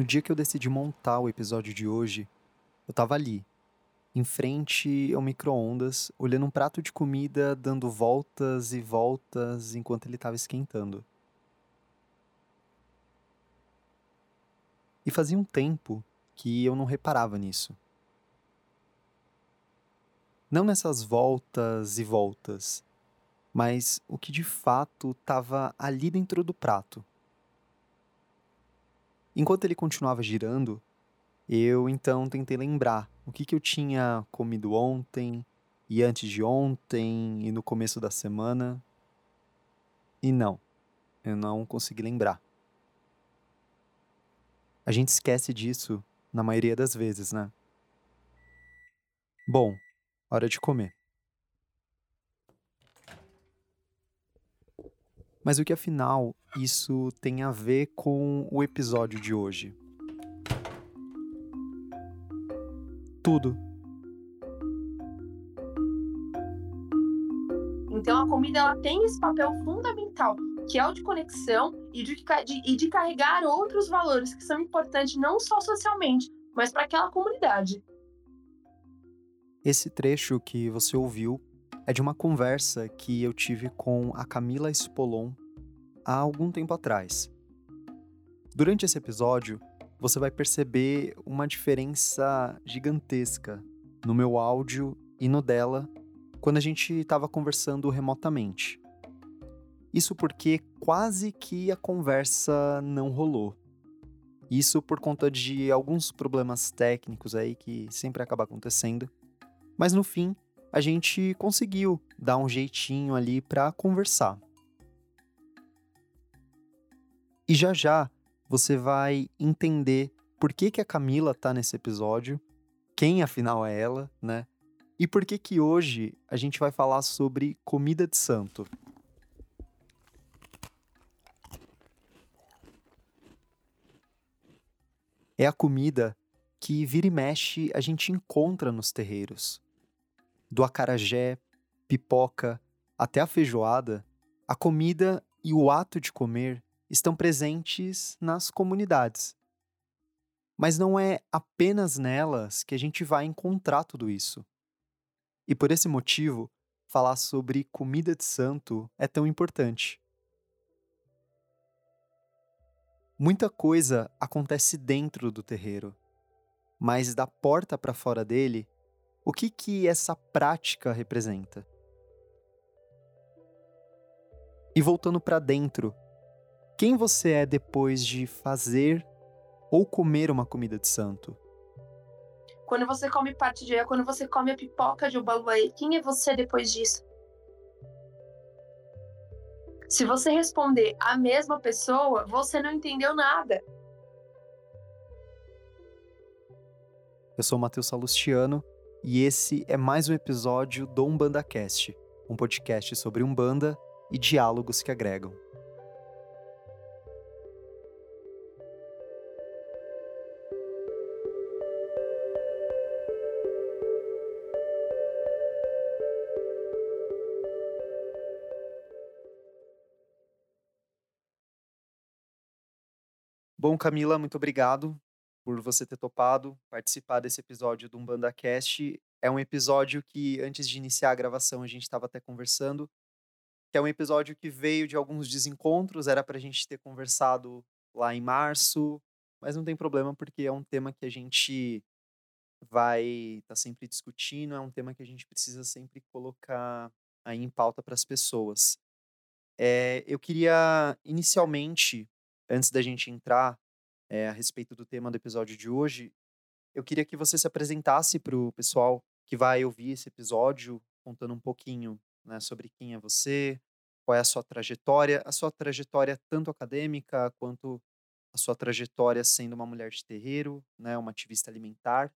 No dia que eu decidi montar o episódio de hoje, eu tava ali, em frente ao micro-ondas, olhando um prato de comida dando voltas e voltas enquanto ele estava esquentando. E fazia um tempo que eu não reparava nisso. Não nessas voltas e voltas, mas o que de fato estava ali dentro do prato. Enquanto ele continuava girando, eu então tentei lembrar o que, que eu tinha comido ontem, e antes de ontem, e no começo da semana. E não, eu não consegui lembrar. A gente esquece disso na maioria das vezes, né? Bom, hora de comer. Mas o que afinal isso tem a ver com o episódio de hoje? Tudo. Então a comida ela tem esse papel fundamental, que é o de conexão e de, de, e de carregar outros valores que são importantes não só socialmente, mas para aquela comunidade. Esse trecho que você ouviu é de uma conversa que eu tive com a Camila Spolon há algum tempo atrás. Durante esse episódio, você vai perceber uma diferença gigantesca no meu áudio e no dela quando a gente estava conversando remotamente. Isso porque quase que a conversa não rolou. Isso por conta de alguns problemas técnicos aí que sempre acaba acontecendo. Mas no fim, a gente conseguiu dar um jeitinho ali para conversar. E já já você vai entender por que, que a Camila tá nesse episódio, quem afinal é ela, né? E por que que hoje a gente vai falar sobre comida de santo. É a comida que vira e mexe a gente encontra nos terreiros do acarajé, pipoca, até a feijoada, a comida e o ato de comer estão presentes nas comunidades. Mas não é apenas nelas que a gente vai encontrar tudo isso. E por esse motivo, falar sobre comida de santo é tão importante. Muita coisa acontece dentro do terreiro, mas da porta para fora dele o que que essa prática representa? E voltando para dentro, quem você é depois de fazer ou comer uma comida de santo? Quando você come parte de quando você come a pipoca de Ubaluaí, quem é você depois disso? Se você responder a mesma pessoa, você não entendeu nada. Eu sou o Matheus Salustiano e esse é mais um episódio do Umbanda Cast, um podcast sobre Umbanda e diálogos que agregam. Bom, Camila, muito obrigado por você ter topado participar desse episódio do Umbanda Cast. É um episódio que, antes de iniciar a gravação, a gente estava até conversando, que é um episódio que veio de alguns desencontros, era para a gente ter conversado lá em março, mas não tem problema, porque é um tema que a gente vai estar tá sempre discutindo, é um tema que a gente precisa sempre colocar aí em pauta para as pessoas. É, eu queria, inicialmente, antes da gente entrar é, a respeito do tema do episódio de hoje, eu queria que você se apresentasse para o pessoal que vai ouvir esse episódio, contando um pouquinho né, sobre quem é você, qual é a sua trajetória, a sua trajetória tanto acadêmica quanto a sua trajetória sendo uma mulher de terreiro, né, uma ativista alimentar.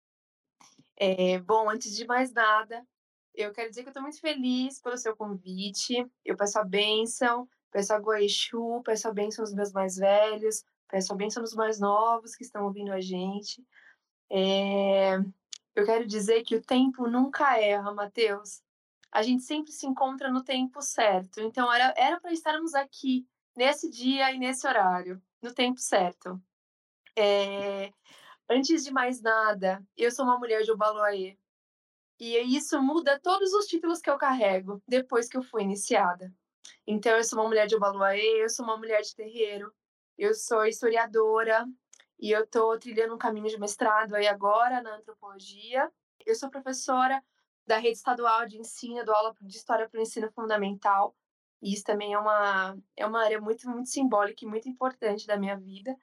É, bom, antes de mais nada, eu quero dizer que eu estou muito feliz pelo seu convite. Eu peço a bênção, peço a Goexu, peço a bênção aos meus mais velhos, Peço a bênção dos mais novos que estão ouvindo a gente. É... Eu quero dizer que o tempo nunca erra, Mateus. A gente sempre se encontra no tempo certo. Então, era para estarmos aqui nesse dia e nesse horário, no tempo certo. Eh, antes de mais nada, eu sou uma mulher de Obaloaiê, e isso muda todos os títulos que eu carrego, depois que eu fui iniciada. Então eu sou uma mulher de Obaloaiê, eu sou uma mulher de terreiro, eu sou historiadora, e eu estou trilhando um caminho de mestrado aí agora na antropologia. Eu sou professora da rede estadual de ensino, dou aula de história para o ensino fundamental, e isso também é uma é uma área muito, muito simbólica e muito importante da minha vida.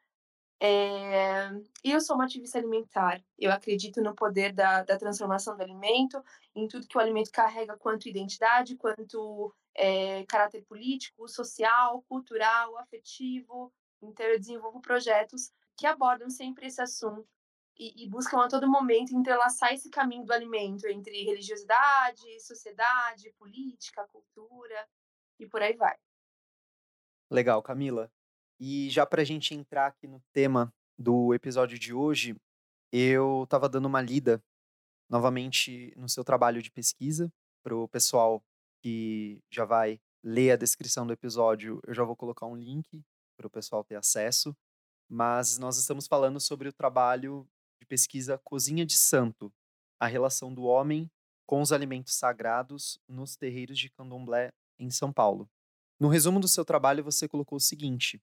Eh, e eu sou uma ativista alimentar, eu acredito no poder da da transformação do alimento, em tudo que o alimento carrega quanto identidade, quanto, eh, caráter político, social, cultural, afetivo, então eu desenvolvo projetos que abordam sempre esse assunto, e e buscam a todo momento entrelaçar esse caminho do alimento entre religiosidade, sociedade, política, cultura, e por aí vai. Legal, Camila. E já pra gente entrar aqui no tema do episódio de hoje, eu estava dando uma lida novamente no seu trabalho de pesquisa, para o pessoal que já vai ler a descrição do episódio, eu já vou colocar um link para o pessoal ter acesso, mas nós estamos falando sobre o trabalho de pesquisa Cozinha de Santo, a relação do homem com os alimentos sagrados nos terreiros de candomblé em São Paulo. No resumo do seu trabalho, você colocou o seguinte: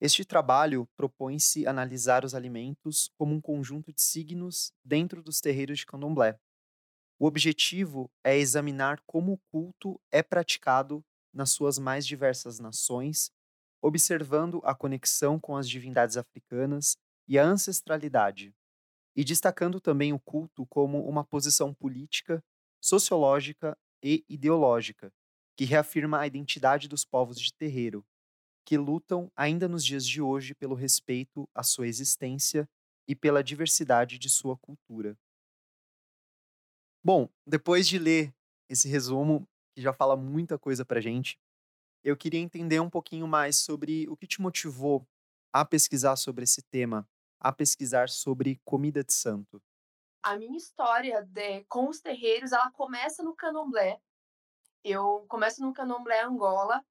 este trabalho propõe-se analisar os alimentos como um conjunto de signos dentro dos terreiros de candomblé. O objetivo é examinar como o culto é praticado nas suas mais diversas nações, observando a conexão com as divindades africanas e a ancestralidade, e destacando também o culto como uma posição política, sociológica e ideológica, que reafirma a identidade dos povos de terreiro, que lutam ainda nos dias de hoje pelo respeito à sua existência e pela diversidade de sua cultura. Bom, depois de ler esse resumo, que já fala muita coisa pra gente, eu queria entender um pouquinho mais sobre o que te motivou a pesquisar sobre esse tema, a pesquisar sobre comida de santo. A minha história de com os terreiros, ela começa no candomblé. Eu começo no candomblé Angola,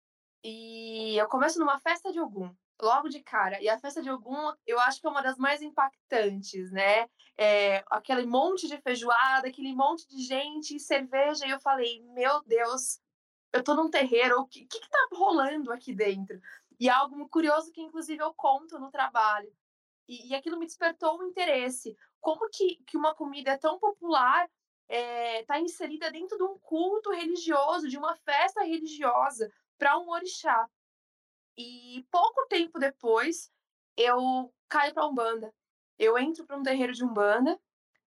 e eu começo numa festa de Ogum, logo de cara. E a festa de Ogum, eu acho que é uma das mais impactantes, né. Eh, aquele monte de feijoada, aquele monte de gente e cerveja, e eu falei: "Meu Deus, eu tô num terreiro, o que que que tá rolando aqui dentro?". E é algo curioso que inclusive eu conto no trabalho. E e aquilo me despertou um interesse. Como que que uma comida tão popular, eh, tá inserida dentro de um culto religioso, de uma festa religiosa, pra um orixá. E pouco tempo depois, eu caio pra Umbanda. Eu entro pra um terreiro de Umbanda,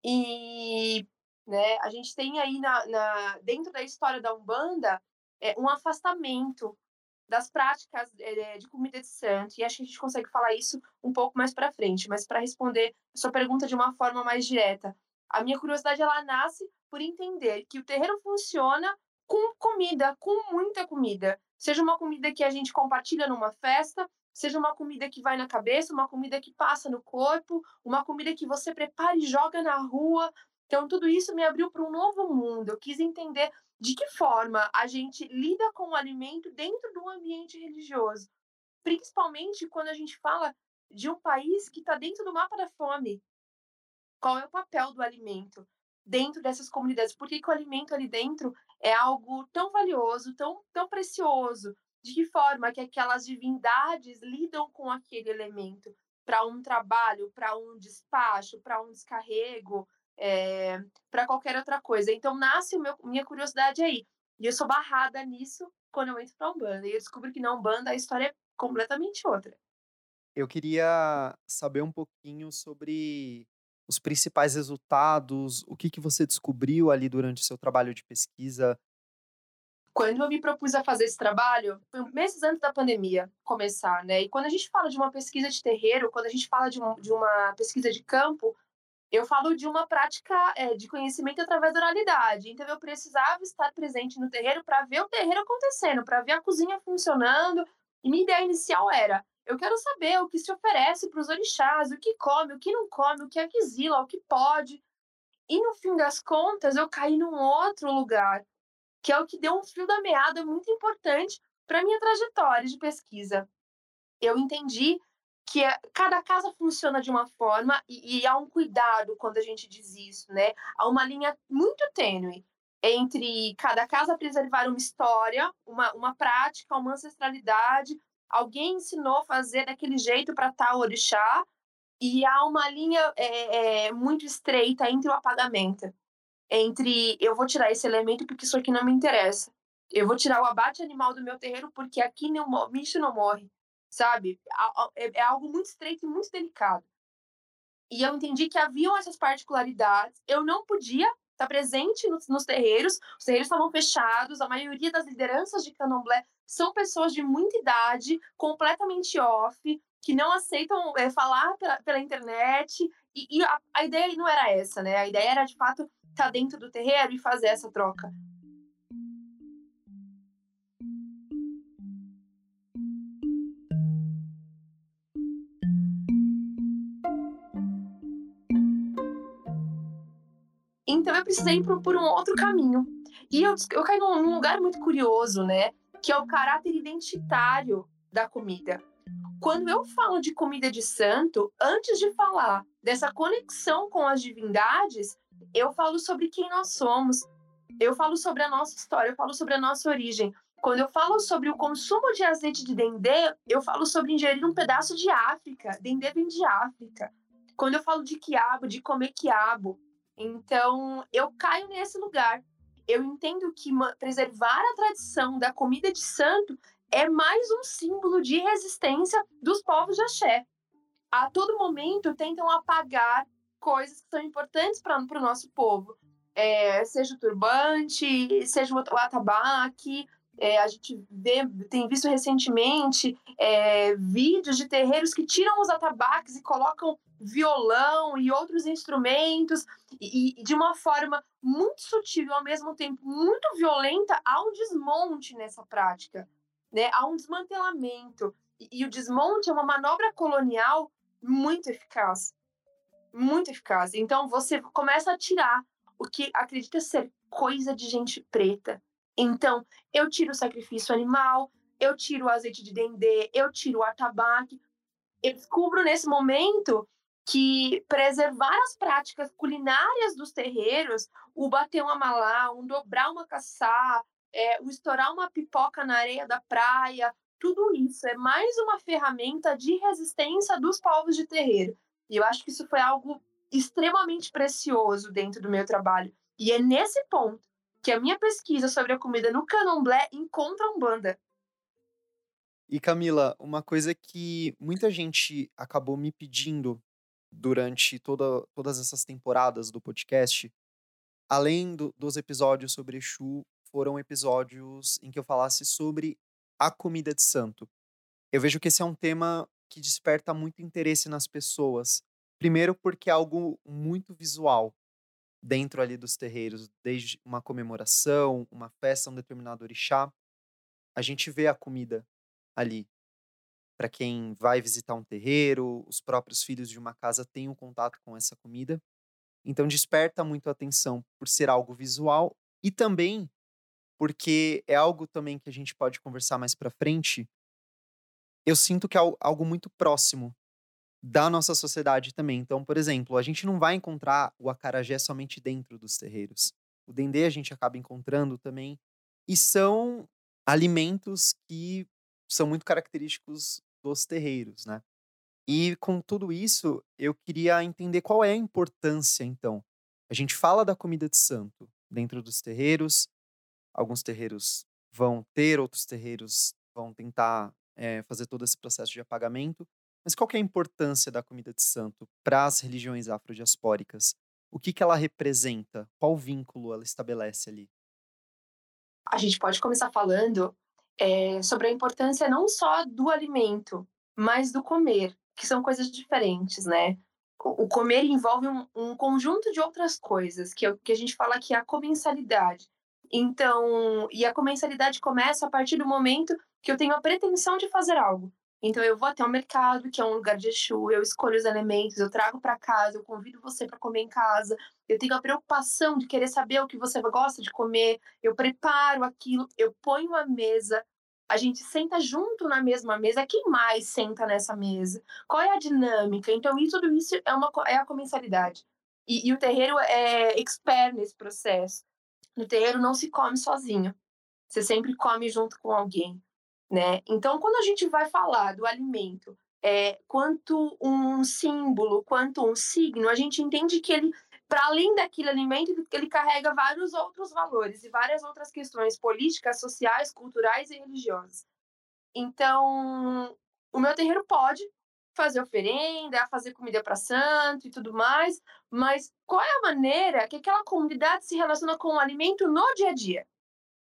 e, né, a gente tem aí na na dentro da história da Umbanda, eh, um afastamento das práticas, eh, de comida de santo, e acho que a gente consegue falar isso um pouco mais pra frente. Mas pra responder a sua pergunta de uma forma mais direta, a minha curiosidade ela nasce por entender que o terreiro funciona com comida, com muita comida. Seja uma comida que a gente compartilha numa festa, seja uma comida que vai na cabeça, uma comida que passa no corpo, uma comida que você prepara e joga na rua. Então tudo isso me abriu pra um novo mundo, eu quis entender de que forma a gente lida com o alimento dentro do ambiente religioso, principalmente quando a gente fala de um país que tá dentro do mapa da fome. Qual é o papel do alimento dentro dessas comunidades? Por que que o alimento ali dentro é algo tão valioso, tão tão precioso? De que forma que aquelas divindades lidam com aquele elemento pra um trabalho, pra um despacho, pra um descarrego, eh, pra qualquer outra coisa. Então nasce meu minha curiosidade aí. E eu sou barrada nisso quando eu entro pra Umbanda, e eu descubro que na Umbanda a história é completamente outra. Eu queria saber um pouquinho sobre os principais resultados, o que que você descobriu ali durante o seu trabalho de pesquisa. Quando eu me propus a fazer esse trabalho, foi meses antes da pandemia começar, né, e quando a gente fala de uma pesquisa de terreiro, quando a gente fala de um de uma pesquisa de campo, eu falo de uma prática, eh, de conhecimento através da oralidade, então eu precisava estar presente no terreiro pra ver o terreiro acontecendo, pra ver a cozinha funcionando, e minha ideia inicial era: "Eu quero saber o que se oferece para os orixás, o que come, o que não come, o que aquisila, o que pode". E no fim das contas eu caí num outro lugar, que é o que deu um fio da meada muito importante pra minha trajetória de pesquisa. Eu entendi que é, cada casa funciona de uma forma e, e há um cuidado quando a gente diz isso, né? Há uma linha muito tênue entre cada casa preservar uma história, uma, uma prática, uma ancestralidade. Alguém ensinou a fazer daquele jeito para tal orixá, e há uma linha é, é, muito estreita entre o apagamento. Entre eu vou tirar esse elemento porque isso aqui não me interessa. Eu vou tirar o abate animal do meu terreiro porque aqui o bicho não morre. Sabe? É, é algo muito estreito e muito delicado. E eu entendi que haviam essas particularidades. Eu não podia estar presente nos, nos terreiros. Os terreiros estavam fechados. A maioria das lideranças de candomblé são pessoas de muita idade, completamente off, que não aceitam é, falar pela, pela internet. E, e a, a, ideia não era essa, né? A ideia era, de fato, estar tá dentro do terreiro e fazer essa troca. Então eu precisei ir por, um outro caminho. E eu, eu caí num lugar muito curioso, né? Que é o caráter identitário da comida quando eu falo de comida de santo, antes de falar dessa conexão com as divindades, eu falo sobre quem nós somos, eu falo sobre a nossa história, eu falo sobre a nossa origem. Quando eu falo sobre o consumo de azeite de dendê, eu falo sobre ingerir um pedaço de África. Dendê vem de África. Quando eu falo de quiabo, de comer quiabo. Então, eu caio nesse lugar. Eu entendo que preservar a tradição da comida de santo é mais um símbolo de resistência dos povos de axé. A todo momento tentam apagar coisas que são importantes para o nosso povo. É, seja o turbante, seja o atabaque. É, a gente vê, tem visto recentemente é, vídeos de terreiros que tiram os atabaques e colocam violão e outros instrumentos, e, e de uma forma muito sutil e ao mesmo tempo muito violenta, há um desmonte nessa prática né? Há um desmantelamento. E, e o desmonte é uma manobra colonial muito eficaz. Muito eficaz. Então você começa a tirar o que acredita ser coisa de gente preta. Então, eu tiro o sacrifício animal, eu tiro o azeite de dendê, eu tiro o atabaque. Eu descubro nesse momento que preservar as práticas culinárias dos terreiros, o bater uma malá, um dobrar uma caçá, é, o estourar uma pipoca na areia da praia, tudo isso é mais uma ferramenta de resistência dos povos de terreiro. E eu acho que isso foi algo extremamente precioso dentro do meu trabalho. E é nesse ponto que a minha pesquisa sobre a comida no candomblé encontra um banda. E Camila, uma coisa que muita gente acabou me pedindo durante toda, todas essas temporadas do podcast, além do, dos episódios sobre Exu, foram episódios em que eu falasse sobre a comida de santo. Eu vejo que esse é um tema que desperta muito interesse nas pessoas. Primeiro, porque é algo muito visual dentro ali dos terreiros, desde uma comemoração, uma festa, um determinado orixá. A gente vê a comida ali. Para quem vai visitar um terreiro, os próprios filhos de uma casa têm um contato com essa comida. Então desperta muito a atenção por ser algo visual e também porque é algo também que a gente pode conversar mais para frente. Eu sinto que é algo muito próximo da nossa sociedade também. Então, por exemplo, a gente não vai encontrar o acarajé somente dentro dos terreiros. O dendê a gente acaba encontrando também e são alimentos que são muito característicos dos terreiros, né? E com tudo isso, eu queria entender qual é a importância, então. A gente fala da comida de santo dentro dos terreiros, Alguns terreiros vão ter, outros terreiros vão tentar é, fazer todo esse processo de apagamento. Mas qual é a importância da comida de santo para as religiões afrodiaspóricas? O que, que ela representa? Qual vínculo ela estabelece ali? A gente pode começar falando é, sobre a importância não só do alimento, mas do comer, que são coisas diferentes, né? O comer envolve um, um conjunto de outras coisas, que, que a gente fala que é a comensalidade. Então, e a comensalidade começa a partir do momento que eu tenho a pretensão de fazer algo. Então, eu vou até o mercado, que é um lugar de Exu, eu escolho os elementos, eu trago para casa, eu convido você para comer em casa. Eu tenho a preocupação de querer saber o que você gosta de comer, eu preparo aquilo, eu ponho a mesa. a gente senta junto na mesma mesa, quem mais senta nessa mesa? Qual é a dinâmica? Então, isso, tudo isso é, uma, é a comensalidade. E, e o terreiro é expert nesse processo. No terreiro não se come sozinho. Você sempre come junto com alguém, né? Então, quando a gente vai falar do alimento é, quanto um símbolo, quanto um signo, a gente entende que ele, para além daquele alimento, ele carrega vários outros valores e várias outras questões políticas, sociais, culturais e religiosas. Então, o meu terreiro pode fazer oferenda, fazer comida para santo e tudo mais, mas qual é a maneira que aquela comunidade se relaciona com o alimento no dia a dia?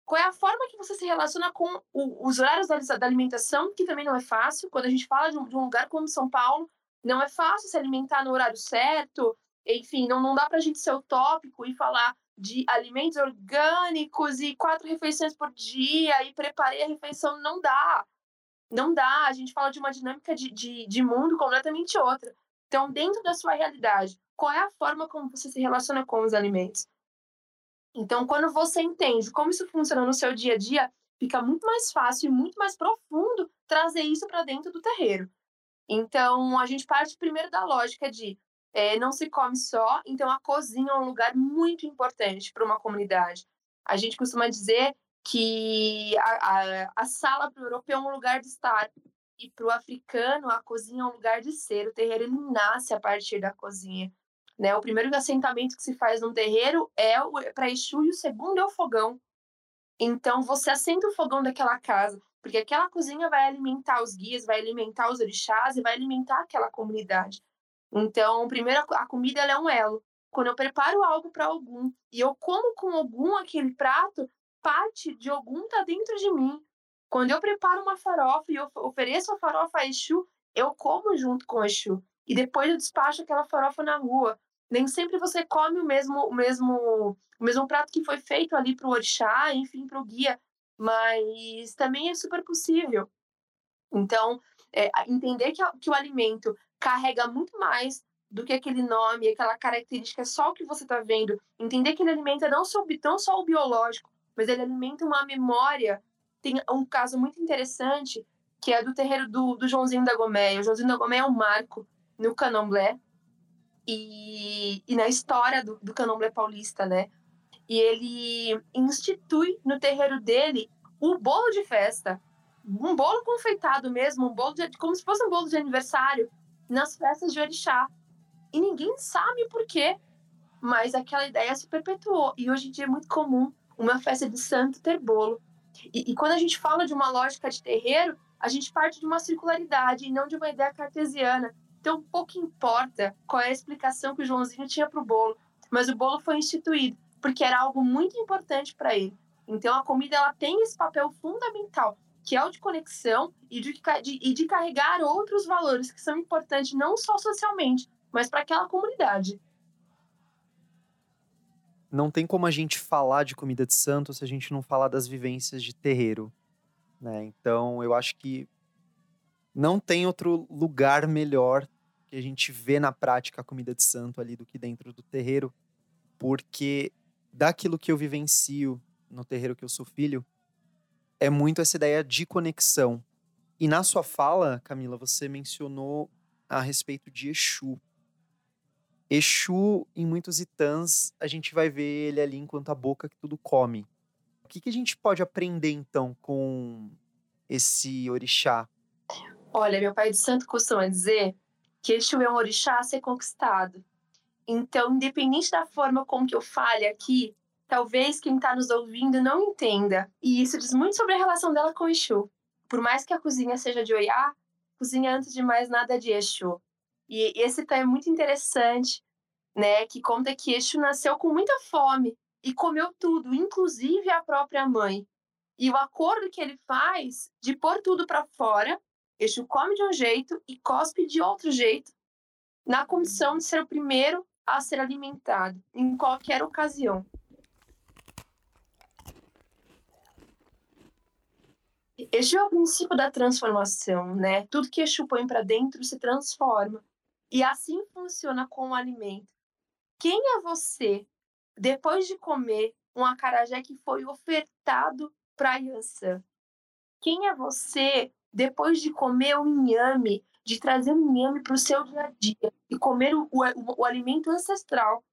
Qual é a forma que você se relaciona com o, os horários da, da, alimentação, que também não é fácil. Quando a gente fala de um, de um, lugar como São Paulo, não é fácil se alimentar no horário certo. Enfim, não, não dá para a gente ser utópico e falar de alimentos orgânicos e quatro refeições por dia e preparei a refeição. Não dá. Não dá. A gente fala de uma dinâmica de, de, de mundo completamente outra. Então, dentro da sua realidade, qual é a forma como você se relaciona com os alimentos? Então, quando você entende como isso funciona no seu dia a dia, fica muito mais fácil e muito mais profundo trazer isso para dentro do terreiro. Então, a gente parte primeiro da lógica de é, não se come só, então a cozinha é um lugar muito importante para uma comunidade. A gente costuma dizer que a, a, a sala para o europeu é um lugar de estar, e para o africano a cozinha é um lugar de ser. O terreiro ele nasce a partir da cozinha. Né? O primeiro assentamento que se faz num terreiro é para Exu e o segundo é o fogão. Então você assenta o fogão daquela casa, porque aquela cozinha vai alimentar os guias, vai alimentar os orixás e vai alimentar aquela comunidade. Então, primeiro a comida é um elo. Quando eu preparo algo para algum e eu como com algum aquele prato, parte de algum está dentro de mim. Quando eu preparo uma farofa e eu ofereço a farofa a Exu, eu como junto com o Exu. E depois eu despacho aquela farofa na rua nem sempre você come o mesmo, o mesmo, o mesmo prato que foi feito ali para o orixá, enfim, para o guia, mas também é super possível. Então, é, entender que, que o alimento carrega muito mais do que aquele nome, aquela característica só o que você está vendo. Entender que ele alimenta não só, não só o biológico, mas ele alimenta uma memória. Tem um caso muito interessante que é do terreiro do, do Joãozinho da Goméia. O Joãozinho da Goméia é um marco no candomblé e, e na história do, do candomblé paulista, né? E ele institui no terreiro dele o bolo de festa, um bolo confeitado mesmo, um bolo de, como se fosse um bolo de aniversário nas festas de orixá. E ninguém sabe por quê, mas aquela ideia se perpetuou. E hoje em dia é muito comum uma festa de santo ter bolo. E, e quando a gente fala de uma lógica de terreiro, a gente parte de uma circularidade e não de uma ideia cartesiana então, pouco importa qual é a explicação que o Joãozinho tinha para o bolo, mas o bolo foi instituído porque era algo muito importante para ele. Então, a comida ela tem esse papel fundamental, que é o de conexão e de, de, e de carregar outros valores que são importantes não só socialmente, mas para aquela comunidade. Não tem como a gente falar de comida de santo se a gente não falar das vivências de terreiro. Né? Então, eu acho que não tem outro lugar melhor que a gente vê na prática a comida de santo ali do que dentro do terreiro, porque daquilo que eu vivencio no terreiro que eu sou filho, é muito essa ideia de conexão. E na sua fala, Camila, você mencionou a respeito de Exu. Exu, em muitos itãs, a gente vai ver ele ali enquanto a boca que tudo come. O que, que a gente pode aprender, então, com esse orixá? Olha, meu pai de santo costuma dizer que é um orixá a ser conquistado. Então, independente da forma como que eu fale aqui, talvez quem está nos ouvindo não entenda. E isso diz muito sobre a relação dela com Exu. Por mais que a cozinha seja de Oiá, cozinha antes de mais nada é de Exu. E esse tá é muito interessante, né? Que conta que Exu nasceu com muita fome e comeu tudo, inclusive a própria mãe. E o acordo que ele faz de pôr tudo para fora Exu come de um jeito e cospe de outro jeito, na condição de ser o primeiro a ser alimentado, em qualquer ocasião. Exu é o princípio da transformação, né? Tudo que Exu põe para dentro se transforma. E assim funciona com o alimento. Quem é você depois de comer um acarajé que foi ofertado para Yansan? Quem é você depois de comer o inhame, de trazer o inhame para o seu dia a dia e comer o, o, o alimento ancestral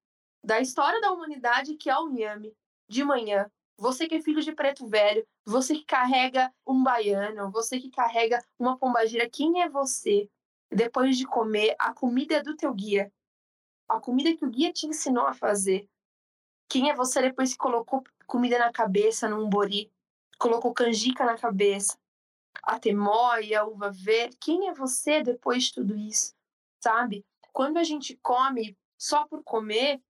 da história da humanidade, que é o inhame, de manhã? Você que é filho de preto velho, você que carrega um baiano, você que carrega uma pombagira, quem é você depois de comer a comida do teu guia? A comida que o guia te ensinou a fazer. Quem é você depois que colocou comida na cabeça num bori? Colocou canjica na cabeça? A temóia, a uva verde? Quem é você depois de tudo isso? Sabe? Quando a gente come só por comer,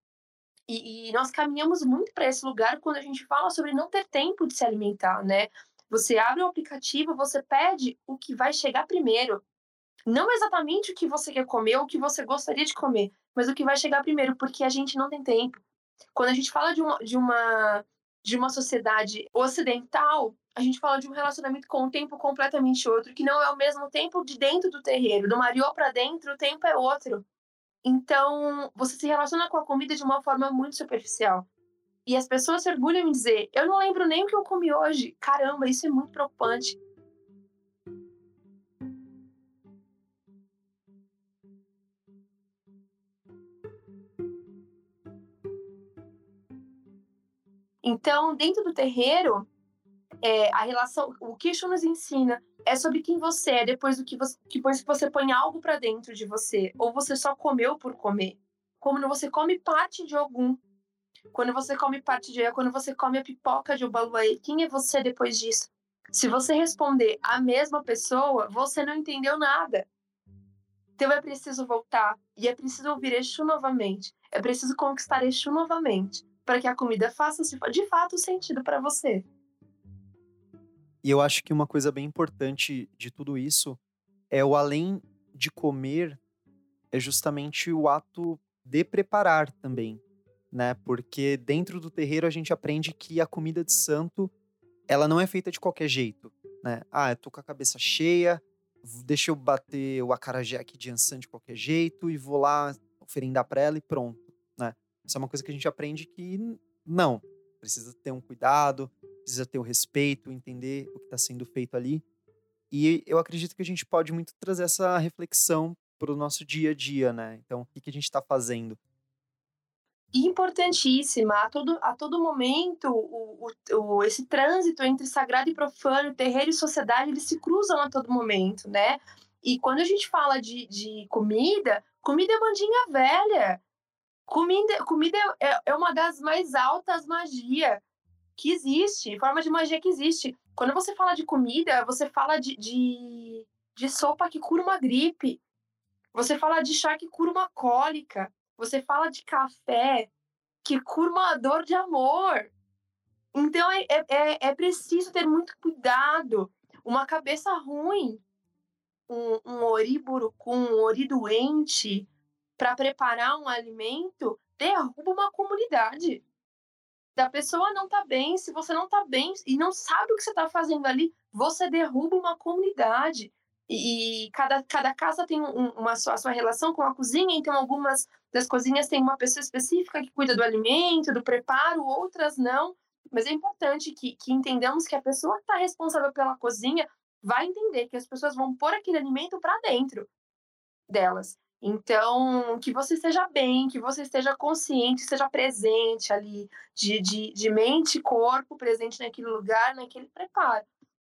e, e nós caminhamos muito para esse lugar quando a gente fala sobre não ter tempo de se alimentar, né? Você abre o aplicativo, você pede o que vai chegar primeiro. Não exatamente o que você quer comer ou o que você gostaria de comer, mas o que vai chegar primeiro, porque a gente não tem tempo. Quando a gente fala de uma, de uma, de uma sociedade ocidental, a gente fala de um relacionamento com um tempo completamente outro, que não é o mesmo tempo de dentro do terreiro. Do Mariô para dentro, o tempo é outro. Então, você se relaciona com a comida de uma forma muito superficial. E as pessoas se orgulham em dizer: Eu não lembro nem o que eu comi hoje. Caramba, isso é muito preocupante. Então, dentro do terreiro, é, a relação, o que isso nos ensina é sobre quem você é depois do que você, depois que você põe algo para dentro de você, ou você só comeu por comer. Quando você come parte de algum, quando você come parte de, quando você come a pipoca de Ubaluaê, quem é você depois disso? Se você responder a mesma pessoa, você não entendeu nada. Então é preciso voltar e é preciso ouvir Exu novamente. É preciso conquistar Exu novamente para que a comida faça de fato sentido para você. E eu acho que uma coisa bem importante de tudo isso é o além de comer, é justamente o ato de preparar também, né? Porque dentro do terreiro a gente aprende que a comida de santo, ela não é feita de qualquer jeito, né? Ah, eu tô com a cabeça cheia, deixa eu bater o acarajé aqui de ançã de qualquer jeito e vou lá oferendar para ela e pronto. Isso é uma coisa que a gente aprende que não. Precisa ter um cuidado, precisa ter o respeito, entender o que está sendo feito ali. E eu acredito que a gente pode muito trazer essa reflexão para o nosso dia a dia, né? Então, o que, que a gente está fazendo? Importantíssima. A todo, a todo momento, o, o, esse trânsito entre sagrado e profano, terreiro e sociedade, eles se cruzam a todo momento, né? E quando a gente fala de, de comida, comida é mandinha velha. Comida, comida é, é uma das mais altas magias que existe, forma de magia que existe. Quando você fala de comida, você fala de, de, de sopa que cura uma gripe. Você fala de chá que cura uma cólica. Você fala de café que cura uma dor de amor. Então é, é, é, é preciso ter muito cuidado. Uma cabeça ruim, um, um ori burucum, um ori doente, para preparar um alimento derruba uma comunidade. Da pessoa não tá bem, se você não tá bem e não sabe o que você tá fazendo ali, você derruba uma comunidade. E, cada, cada casa tem um, uma sua, a sua relação com a cozinha, então algumas das cozinhas têm uma pessoa específica que cuida do alimento, do preparo, outras não. Mas é importante que, que entendamos que a pessoa que está responsável pela cozinha vai entender que as pessoas vão pôr aquele alimento para dentro delas. Então, que você esteja bem, que você esteja consciente, esteja presente ali, de, de, de mente e corpo, presente naquele lugar, naquele preparo.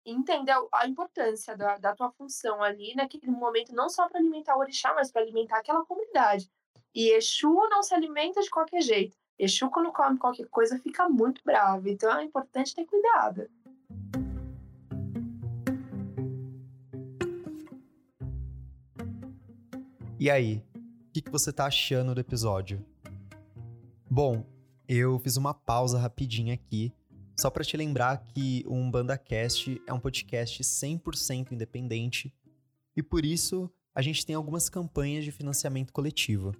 Entenda a importância da, da tua função ali naquele momento, não só para alimentar o orixá, mas para alimentar aquela comunidade. E Exu não se alimenta de qualquer jeito. Exu, quando come qualquer coisa, fica muito bravo. Então, é importante ter cuidado. E aí, o que, que você tá achando do episódio? Bom, eu fiz uma pausa rapidinha aqui, só para te lembrar que o Umbanda Cast é um podcast 100% independente e por isso a gente tem algumas campanhas de financiamento coletivo.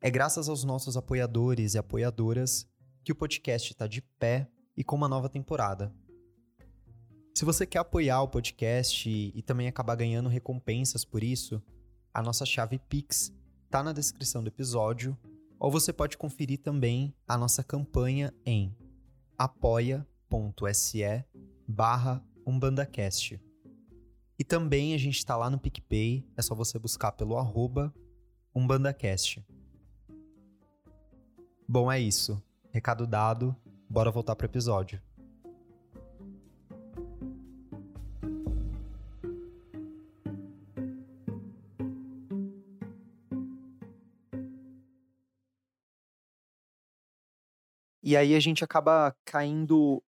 É graças aos nossos apoiadores e apoiadoras que o podcast está de pé e com uma nova temporada. Se você quer apoiar o podcast e também acabar ganhando recompensas por isso, a nossa chave Pix está na descrição do episódio, ou você pode conferir também a nossa campanha em apoia.se barra UmbandaCast. E também a gente está lá no PicPay, é só você buscar pelo arroba UmbandaCast. Bom, é isso. Recado dado, bora voltar pro episódio. E aí a gente acaba caindo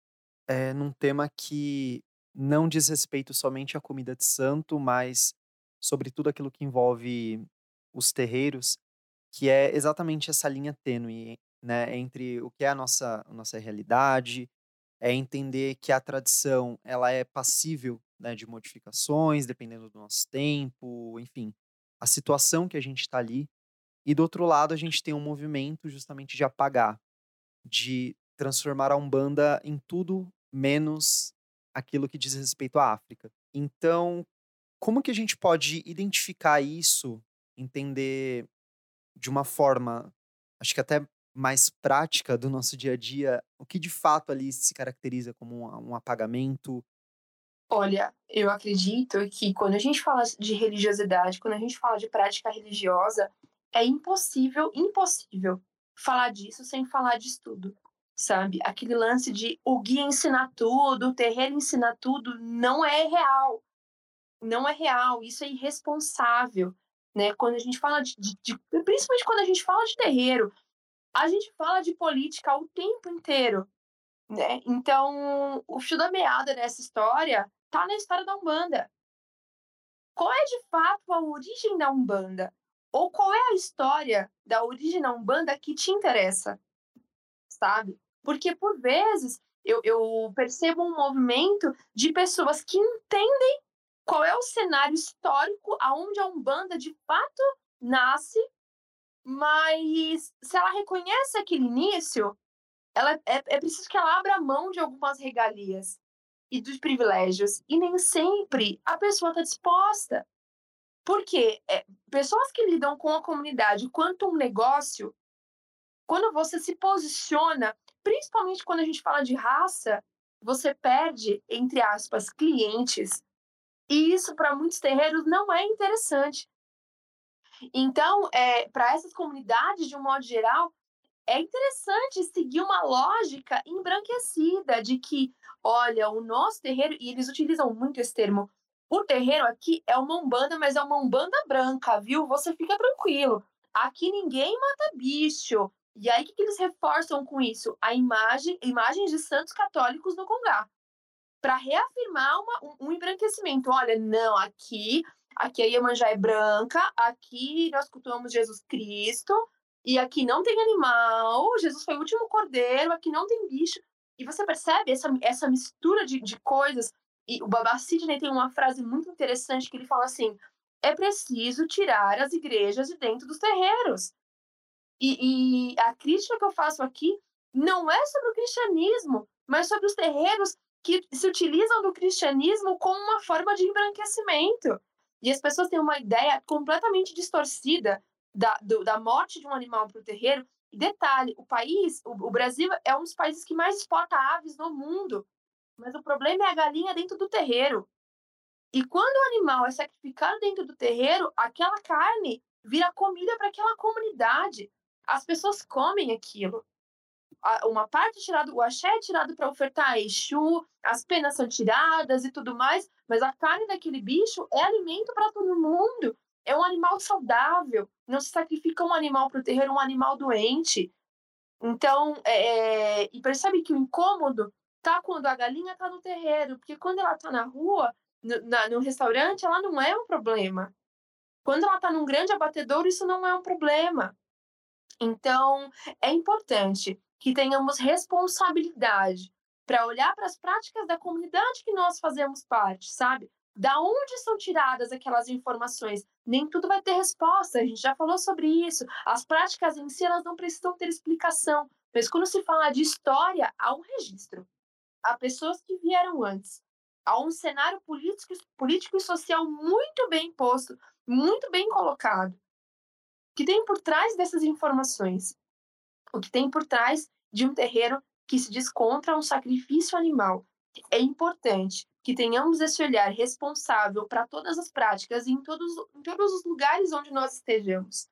é, num tema que não diz respeito somente à comida de santo, mas sobre tudo aquilo que envolve os terreiros, que é exatamente essa linha tênue, né, entre o que é a nossa, a nossa realidade, é entender que a tradição ela é passível né, de modificações, dependendo do nosso tempo, enfim, a situação que a gente está ali. E do outro lado, a gente tem um movimento justamente de apagar de transformar a Umbanda em tudo menos aquilo que diz respeito à África. Então, como que a gente pode identificar isso, entender de uma forma, acho que até mais prática do nosso dia a dia, o que de fato ali se caracteriza como um, apagamento? Olha, eu acredito que quando a gente fala de religiosidade, quando a gente fala de prática religiosa, é impossível, impossível falar disso sem falar de estudo, sabe? Aquele lance de o guia ensina tudo, o terreiro ensina tudo, não é real. Não é real, isso é irresponsável, né? Quando a gente fala de, de, de principalmente quando a gente fala de terreiro, a gente fala de política o tempo inteiro, né? Então, o fio da meada dessa história tá na história da Umbanda. Qual é de fato a origem da Umbanda? Ou qual é a história da origem da Umbanda que te interessa, sabe? Porque, por vezes, eu, eu percebo um movimento de pessoas que entendem qual é o cenário histórico aonde a Umbanda, de fato, nasce, mas se ela reconhece aquele início, ela, é, é preciso que ela abra mão de algumas regalias e dos privilégios. E nem sempre a pessoa está disposta. Porque é, pessoas que lidam com a comunidade quanto um negócio, quando você se posiciona, principalmente quando a gente fala de raça, você perde, entre aspas, clientes. E isso, para muitos terreiros, não é interessante. Então, é, para essas comunidades, de um modo geral, é interessante seguir uma lógica embranquecida de que, olha, o nosso terreiro, e eles utilizam muito esse termo, o terreiro aqui é uma umbanda, mas é uma umbanda branca, viu? Você fica tranquilo. Aqui ninguém mata bicho. E aí, o que, que eles reforçam com isso? A imagem, imagens de santos católicos no Congá. Para reafirmar uma, um, um embranquecimento. Olha, não, aqui, aqui a Iemanjá é branca, aqui nós cultuamos Jesus Cristo, e aqui não tem animal, Jesus foi o último cordeiro, aqui não tem bicho. E você percebe essa, essa mistura de, de coisas e o Baba Sidney tem uma frase muito interessante que ele fala assim: é preciso tirar as igrejas de dentro dos terreiros. E, e a crítica que eu faço aqui não é sobre o cristianismo, mas sobre os terreiros que se utilizam do cristianismo como uma forma de embranquecimento. E as pessoas têm uma ideia completamente distorcida da, do, da morte de um animal para o terreiro. E detalhe, o país, o, o Brasil é um dos países que mais exporta aves no mundo. Mas o problema é a galinha dentro do terreiro. E quando o animal é sacrificado dentro do terreiro, aquela carne vira comida para aquela comunidade. As pessoas comem aquilo. Uma parte é tirada, o axé é tirado para ofertar a Exu, as penas são tiradas e tudo mais, mas a carne daquele bicho é alimento para todo mundo. É um animal saudável. Não se sacrifica um animal para o terreiro, um animal doente. Então, é, e percebe que o incômodo tá quando a galinha tá no terreiro, porque quando ela tá na rua, no, na, no restaurante, ela não é um problema. Quando ela tá num grande abatedouro, isso não é um problema. Então, é importante que tenhamos responsabilidade para olhar para as práticas da comunidade que nós fazemos parte, sabe? Da onde são tiradas aquelas informações? Nem tudo vai ter resposta, a gente já falou sobre isso. As práticas em si, elas não precisam ter explicação. Mas quando se fala de história, há um registro a pessoas que vieram antes, a um cenário político, político e social muito bem posto, muito bem colocado. O que tem por trás dessas informações? O que tem por trás de um terreiro que se diz contra um sacrifício animal? É importante que tenhamos esse olhar responsável para todas as práticas em todos, em todos os lugares onde nós estejamos.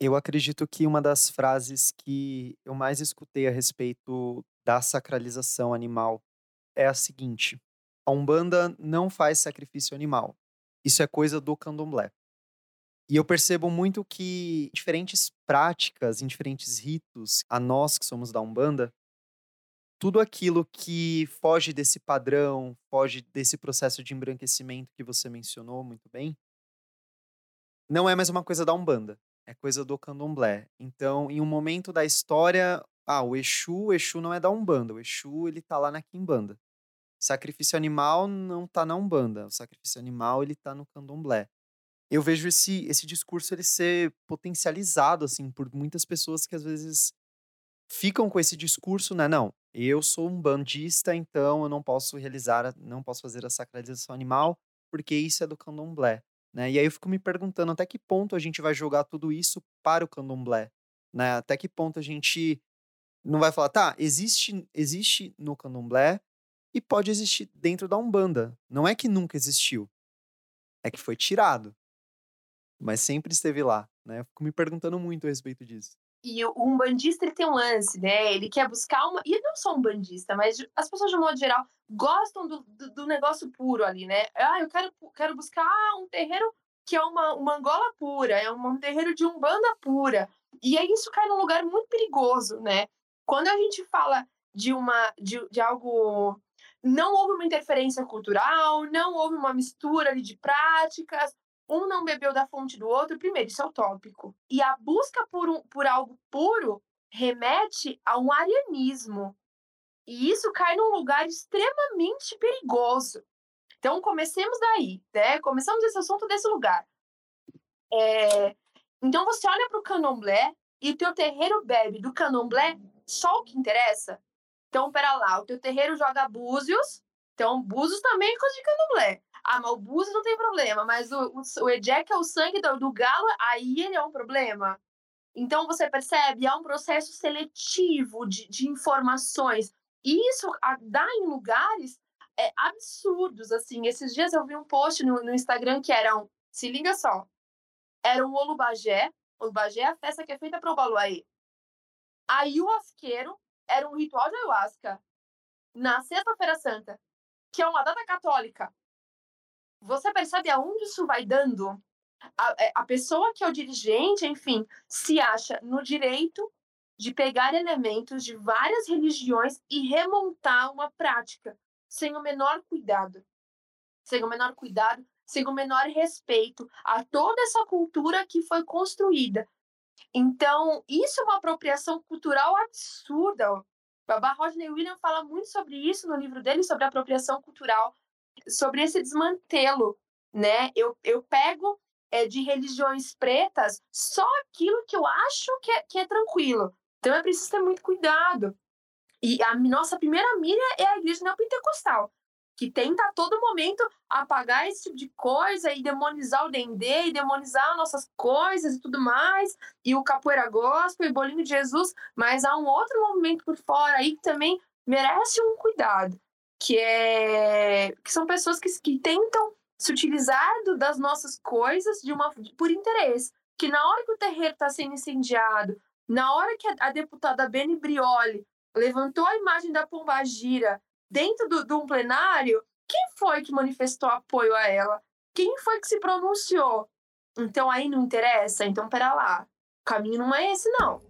Eu acredito que uma das frases que eu mais escutei a respeito da sacralização animal é a seguinte: a Umbanda não faz sacrifício animal. Isso é coisa do candomblé. E eu percebo muito que diferentes práticas, em diferentes ritos, a nós que somos da Umbanda, tudo aquilo que foge desse padrão, foge desse processo de embranquecimento que você mencionou muito bem, não é mais uma coisa da Umbanda, é coisa do candomblé. Então, em um momento da história, ah, o Exu, o Exu não é da Umbanda, o Exu ele tá lá na Quimbanda. O sacrifício animal não tá na Umbanda, o sacrifício animal ele tá no candomblé. Eu vejo esse, esse discurso ele ser potencializado assim por muitas pessoas que às vezes ficam com esse discurso, né? Não, eu sou um bandista, então eu não posso realizar, não posso fazer a sacralização animal, porque isso é do candomblé, né? E aí eu fico me perguntando até que ponto a gente vai jogar tudo isso para o candomblé, né? Até que ponto a gente não vai falar, tá, existe, existe no candomblé e pode existir dentro da Umbanda. Não é que nunca existiu, é que foi tirado, mas sempre esteve lá, né? Eu fico me perguntando muito a respeito disso. E o umbandista ele tem um lance, né? Ele quer buscar uma. E não só um bandista, mas as pessoas, de um modo geral, gostam do, do, do, negócio puro ali, né? Ah, eu quero, quero buscar um terreiro que é uma, uma Angola pura, é um, um terreiro de umbanda pura. E aí isso cai num lugar muito perigoso, né? Quando a gente fala de uma de, de algo não houve uma interferência cultural, não houve uma mistura de práticas, um não bebeu da fonte do outro, primeiro, isso é utópico. E a busca por, um, por algo puro remete a um arianismo. E isso cai num lugar extremamente perigoso. Então, comecemos daí, né? Começamos esse assunto desse lugar. É... Então, você olha para o candomblé e o teu terreiro bebe do candomblé só o que interessa. Então, pera lá, o teu terreiro joga búzios, então búzios também é coisa de candomblé. Ah, mas o Búzios não tem problema, mas o, o, o Ejek é o sangue do, do galo, aí ele é um problema. Então você percebe, há um processo seletivo de, de informações. E isso dá em lugares é, absurdos, assim. Esses dias eu vi um post no, no Instagram que eram, se liga só, era um Olubagé, Olubagé é a festa que é feita para o Baluaí. Ayahuasqueiro era um ritual de ayahuasca na Sexta-feira Santa, que é uma data católica. Você percebe aonde isso vai dando? A, é, a pessoa que é o dirigente, enfim, se acha no direito de pegar elementos de várias religiões e remontar uma prática sem o menor cuidado. Sem o menor cuidado, sem o menor respeito a toda essa cultura que foi construída. Então, isso é uma apropriação cultural absurda. Babá Rodney William fala muito sobre isso no livro dele, sobre apropriação cultural sobre esse desmantelo, né? Eu, eu pego é, de religiões pretas só aquilo que eu acho que é, que é tranquilo. Então é preciso ter muito cuidado. E a nossa primeira mira é a igreja neopentecostal, que tenta a todo momento apagar esse tipo de coisa e demonizar o dendê e demonizar nossas coisas e tudo mais, e o capoeira gospel e bolinho de Jesus, mas há um outro movimento por fora aí que também merece um cuidado que é que são pessoas que, que tentam se utilizar do, das nossas coisas de uma por interesse. Que na hora que o terreiro está sendo incendiado, na hora que a, a, deputada Beni Brioli levantou a imagem da Pombagira dentro do, de um plenário, quem foi que manifestou apoio a ela? Quem foi que se pronunciou? Então aí não interessa? Então pera lá. O caminho não é esse, não.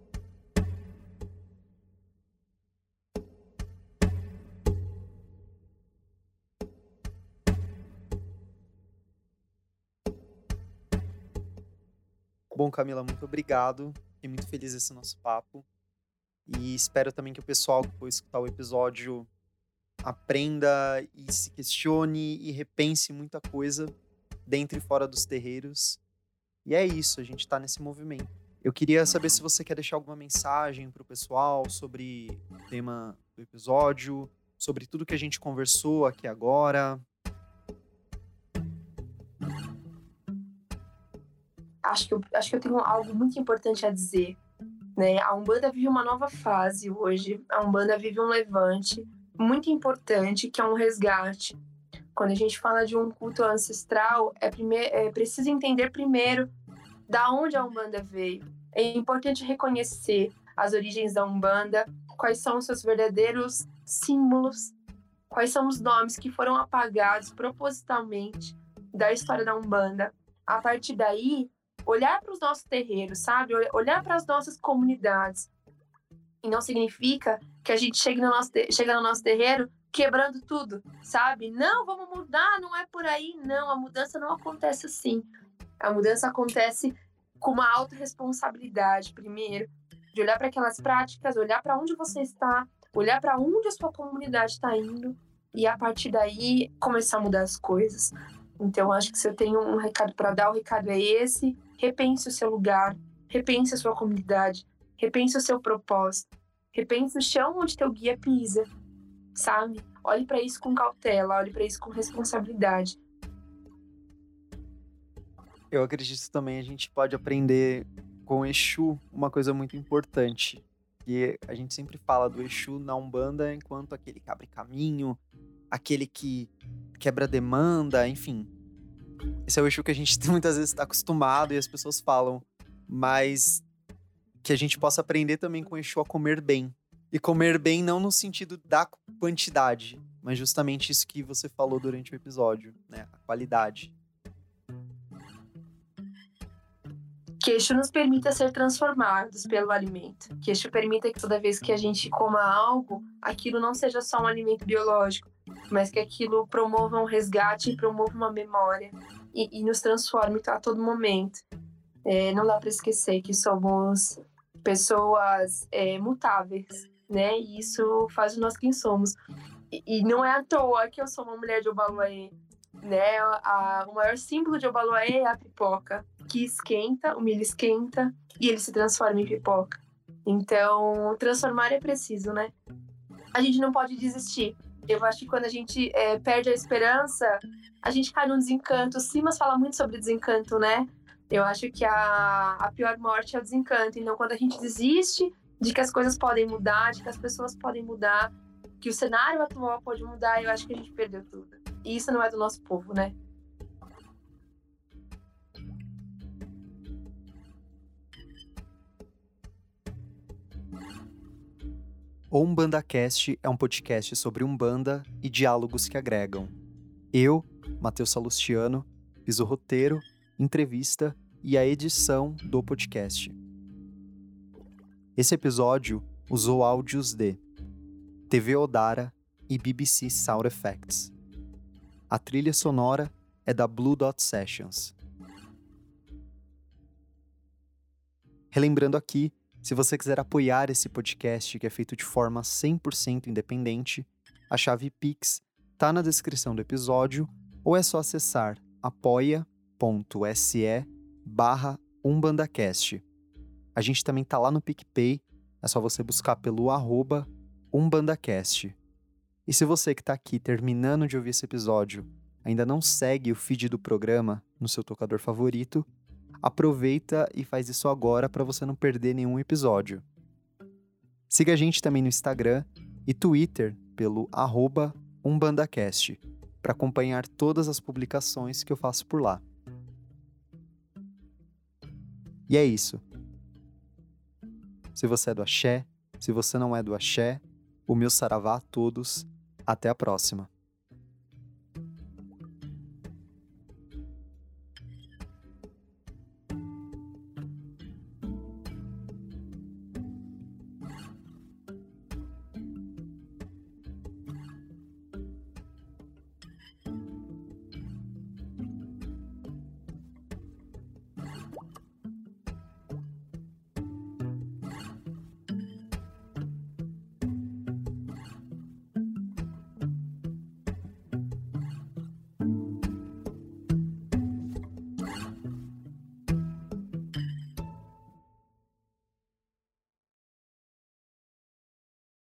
Bom, Camila, muito obrigado. Fiquei muito feliz esse nosso papo. E espero também que o pessoal que for escutar o episódio aprenda e se questione e repense muita coisa dentro e fora dos terreiros. E é isso, a gente está nesse movimento. Eu queria saber se você quer deixar alguma mensagem para o pessoal sobre o tema do episódio, sobre tudo que a gente conversou aqui agora. acho que eu, acho que eu tenho algo muito importante a dizer. Né? A Umbanda vive uma nova fase hoje. A Umbanda vive um levante. Muito importante, que é um resgate. Quando a gente fala de um culto ancestral, é, é preciso entender primeiro da onde a Umbanda veio. É importante reconhecer as origens da Umbanda, quais são os seus verdadeiros símbolos, quais são os nomes que foram apagados propositalmente da história da Umbanda. A partir daí, olhar para os nossos terreiros, sabe? Olhar para as nossas comunidades. E não significa que a gente chegue no nosso, chega no nosso terreiro quebrando tudo, sabe? Não, vamos mudar, não é por aí. Não, a mudança não acontece assim. A mudança acontece com uma autorresponsabilidade, primeiro, de olhar para aquelas práticas, olhar para onde você está, olhar para onde a sua comunidade está indo e a partir daí começar a mudar as coisas. Então, acho que se eu tenho um recado para dar, o recado é esse: repense o seu lugar, repense a sua comunidade, repense o seu propósito, repense o chão onde teu guia pisa, sabe? Olhe para isso com cautela, olhe para isso com responsabilidade. Eu acredito também a gente pode aprender com Exu uma coisa muito importante. Que a gente sempre fala do Exu na Umbanda enquanto aquele que abre caminho, aquele que quebra demanda, enfim. Esse é o Exu que a gente muitas vezes está acostumado e as pessoas falam, mas que a gente possa aprender também com Exu a comer bem. E comer bem não no sentido da quantidade, mas justamente isso que você falou durante o episódio, né? A qualidade. Que Exu nos permita ser transformados pelo alimento. Que Exu permita que toda vez que a gente coma algo, aquilo não seja só um alimento biológico, mas que aquilo promova um resgate, promova uma memória e, e nos transforme a todo momento. É, não dá para esquecer que somos pessoas é, mutáveis, né? E isso faz de nós quem somos. E, e, não é à toa que eu sou uma mulher de Obaluaê, né? A, o maior símbolo de Obaluaê é a pipoca, que esquenta, o milho esquenta e ele se transforma em pipoca. Então, transformar é preciso, né? A gente não pode desistir. Eu acho que quando a gente é, perde a esperança, a gente cai num desencanto. O Simas fala muito sobre desencanto, né? Eu acho que a, a pior morte é o desencanto. Então, quando a gente desiste de que as coisas podem mudar, de que as pessoas podem mudar, que o cenário atual pode mudar, eu acho que a gente perdeu tudo. E isso não é do nosso povo, né? O UmbandaCast é um podcast sobre Umbanda e diálogos que agregam. Eu, Matheus Salustiano, fiz o roteiro, entrevista e a edição do podcast. Esse episódio usou áudios de TV Odara e BBC Sound Effects. A trilha sonora é da Blue Dot Sessions. Relembrando aqui se você quiser apoiar esse podcast que é feito de forma 100% independente, a chave Pix está na descrição do episódio ou é só acessar apoia.se barra umbandacast. A gente também tá lá no PicPay, é só você buscar pelo arroba umbandacast. E se você que está aqui terminando de ouvir esse episódio ainda não segue o feed do programa no seu tocador favorito, aproveita e faz isso agora para você não perder nenhum episódio. Siga a gente também no Instagram e Twitter pelo arroba umbandacast para acompanhar todas as publicações que eu faço por lá. E é isso. Se você é do axé, se você não é do axé, o meu saravá a todos. Até a próxima.